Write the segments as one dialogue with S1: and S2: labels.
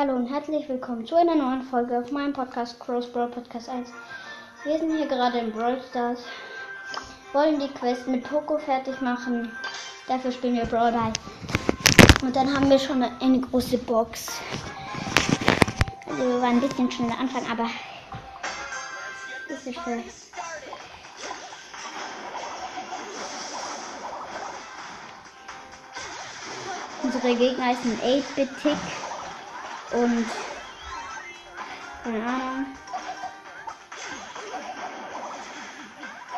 S1: Hallo und herzlich willkommen zu einer neuen Folge auf meinem Podcast Cross Brawl Podcast 1. Wir sind hier gerade in Brawl Stars, wollen die Quest mit Poco fertig machen. Dafür spielen wir Brawl Ball. Und dann haben wir schon eine große Box. Also wir waren ein bisschen schneller Anfang, aber ist schön. Unsere Gegner ist ein 8-Bit-Tick und keine Ahnung.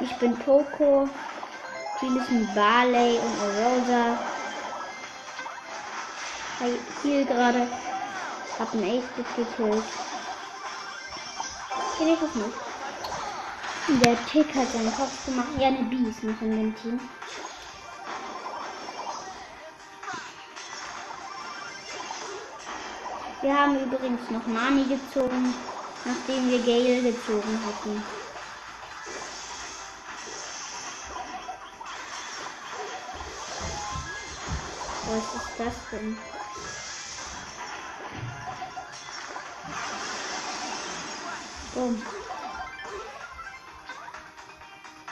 S1: Ich bin Poco. Green ist ein Barley und Rosa. Hier gerade. Hab ein Ace gekillt. Kenn ich das nicht. Der Tick hat seinen Kopf gemacht. Ja, eine B ist noch in dem Team. Wir haben übrigens noch Nani gezogen, nachdem wir Gale gezogen hatten. Was ist das denn? Boom.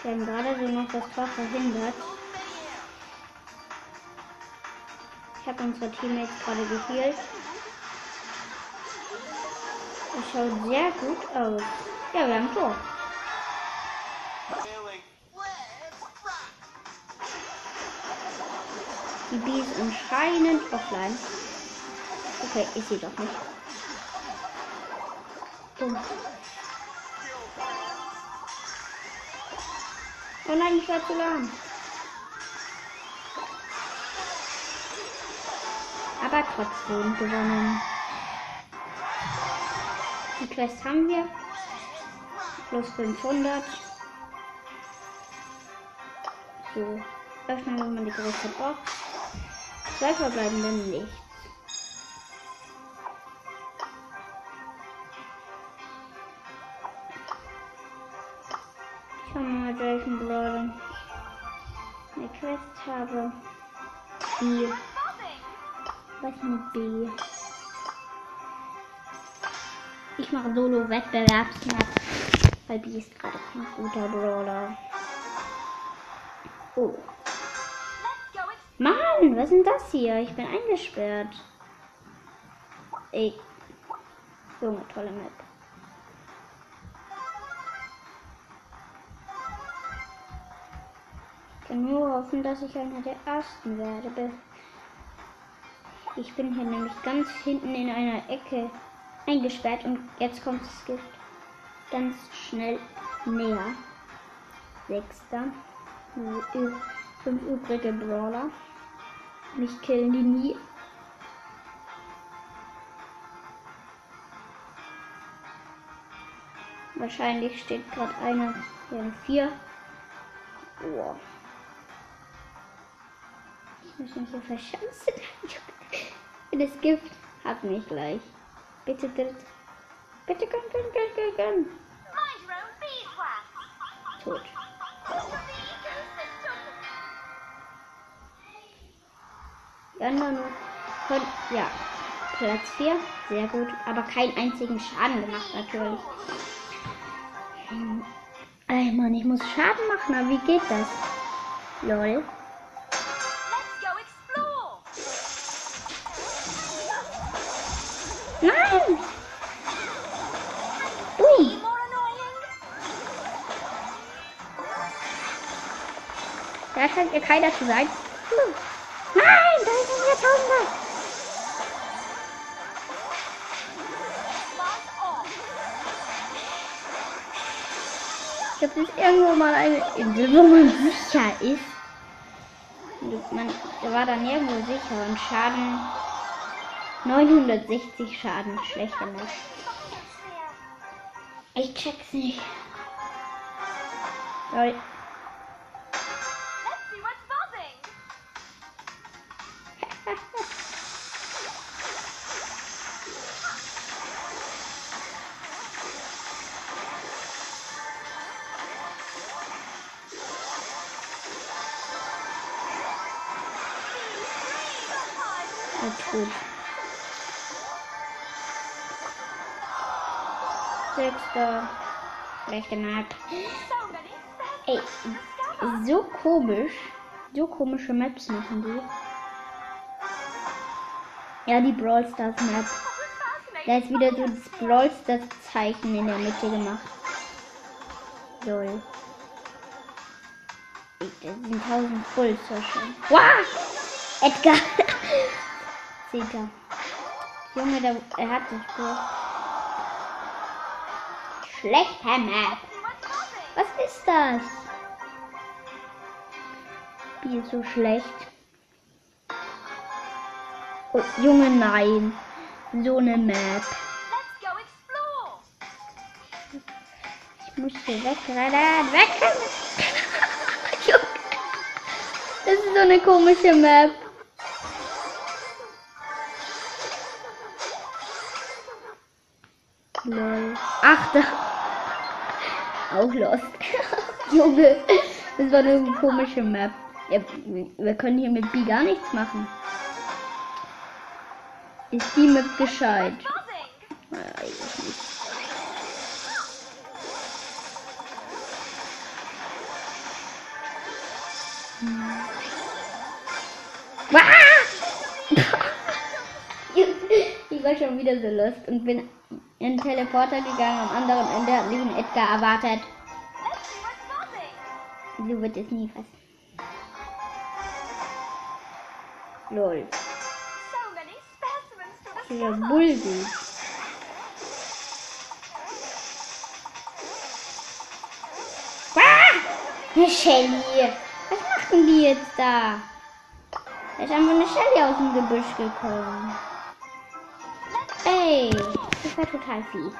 S1: Wir haben gerade so noch das Tor verhindert. Ich habe unsere Teammates gerade geheilt. Das schaut sehr gut aus. Ja, wir haben Tor. Die B ist anscheinend offline. Okay, ich sehe doch nicht. Dumm. Oh nein, ich war zu lahm. Aber trotzdem gewonnen. Die Quest haben wir. Plus 500. So. Öffnen wir mal die große Box. Zwei verbleibenden nichts. Schauen wir mal, welchen Brawler eine Quest habe. B. Was mit B? Ich mache Solo-Wettbewerbsmap, weil B ist gerade ein guter Brawler. Oh. Mann, was ist denn das hier? Ich bin eingesperrt. Ey. Junge, tolle Map. Ich kann nur hoffen, dass ich einer der ersten werde. Ich bin hier nämlich ganz hinten in einer Ecke eingesperrt und jetzt kommt das Gift ganz schnell näher. Sechster. Fünf übrige Brawler. Mich killen die nie. Wahrscheinlich steht gerade einer. Haben vier. Oh. Ich muss mich hier verschanzen. Das Gift hat mich gleich. Bitte dritt. Bitte gönn, gönn, gönn, gönn, gönn. Tot. Die anderen können, ja, Platz 4, sehr gut, aber keinen einzigen Schaden gemacht natürlich. Ey Mann, ich muss Schaden machen, aber wie geht das? Lol. Nein! Ui! Da scheint ja keiner zu sein. Hm. Nein, da ist ein Jahrtausender. Gibt es irgendwo mal eine Insel, wo man sicher ist? Man war da nirgendwo sicher und Schaden 960 Schaden, schlechter Mensch. Ich check's nicht. Lol. Gut. Sechster. Schlechte Map. Ey, so komisch. So komische Maps machen die. Ja, die Brawl Stars Map. Da ist wieder so das Brawl Stars Zeichen in der Mitte gemacht. Lol. Das sind 1000 Full so schön. Wow! Edgar! Sieger. Junge, der, er hat sich gut. Schlechter Map. Was ist das? Spiel so schlecht. Oh, Junge, nein. So eine Map. Ich muss hier wegrennen. Wegrennen. das ist so eine komische Map. Lol. Ach, da. Auch lost. Junge, das war eine komische Map. Ja, wir können hier mit B gar nichts machen. Ist die Map gescheit? Hm. Ich war schon wieder so lust und bin in den Teleporter gegangen. Am anderen Ende hat ein Edgar erwartet. So wird es nie passieren. Lol. Dieser Bulbi. Ah! Shelly. Was machen die jetzt da? Da ist einfach eine Shelly aus dem Gebüsch gekommen. Ey, das war total fies.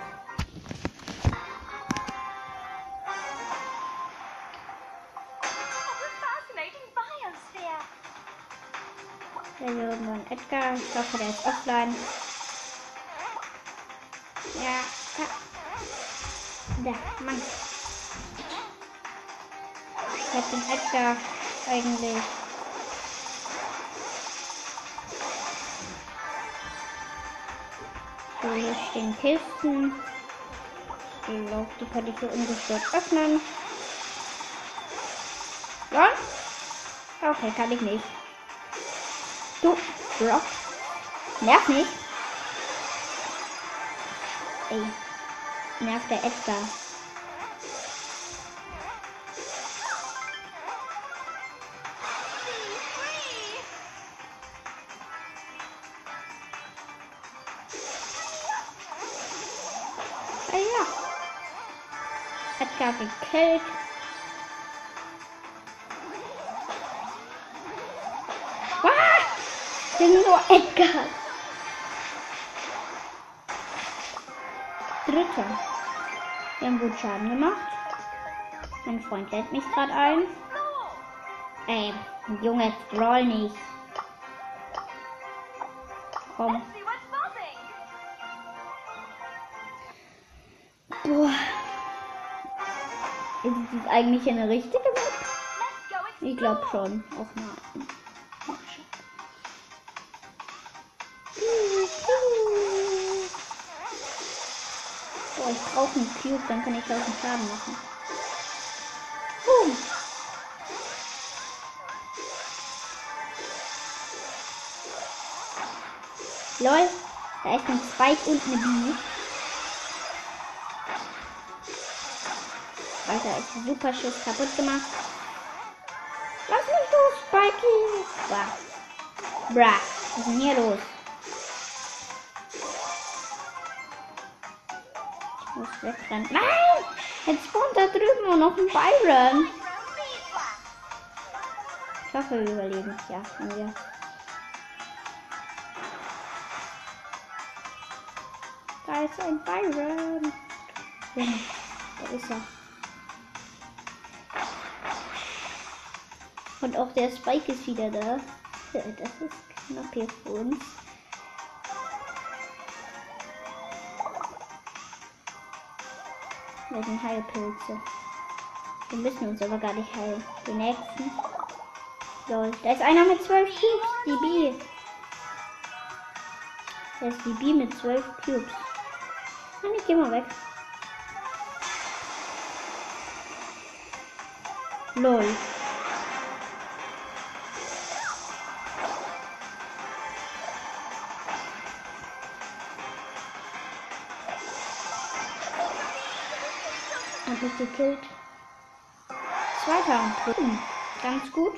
S1: Der hier irgendwann Edgar. Ich hoffe, der ist offline. Ja, ja. Da, Mann. Ich hab den Edgar eigentlich. So, hier stehen Kisten. Ich glaube, die kann ich hier ungestört öffnen. Ja? Okay, kann ich nicht. Du, Brock. Nerv nicht. Ey. Nerv der Edgar. Ah ja. Edgar gekillt. bin nur Edgar. Dritter. Wir haben gut Schaden gemacht. Mein Freund lädt mich gerade ein. Ey, Junge, scroll nicht. Komm. Ist es eigentlich eine richtige Map? Ich glaube schon. Auch mal. Oh, ich brauche einen Cube, dann kann ich auch einen Schaden machen. Boom. Lol, da ist ein Spike und eine Bee. Alter, ist super Schuss kaputt gemacht. Lass mich los, Spikey. Bra. Bra. Was ist denn hier los? muss wegrennen. Nein! Jetzt spawnt da drüben nur noch ein Byron. Ich hoffe, wir überleben es. Ja, wir. Da ist ein Byron. Da ist er. Und auch der Spike ist wieder da. Das ist knapp hier für uns. Bei sind Heilpilze. Wir müssen uns aber gar nicht heilen. Die nächsten. Lol. Da ist einer mit 12 Cubes, die B. Da ist die B mit 12 Cubes. Nein, ich geh mal weg. Lol. Hab ich gekillt. Zweiter. Hm, ganz gut.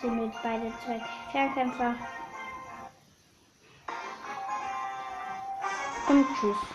S1: Sind jetzt beide zwei Fernkämpfer. Und tschüss.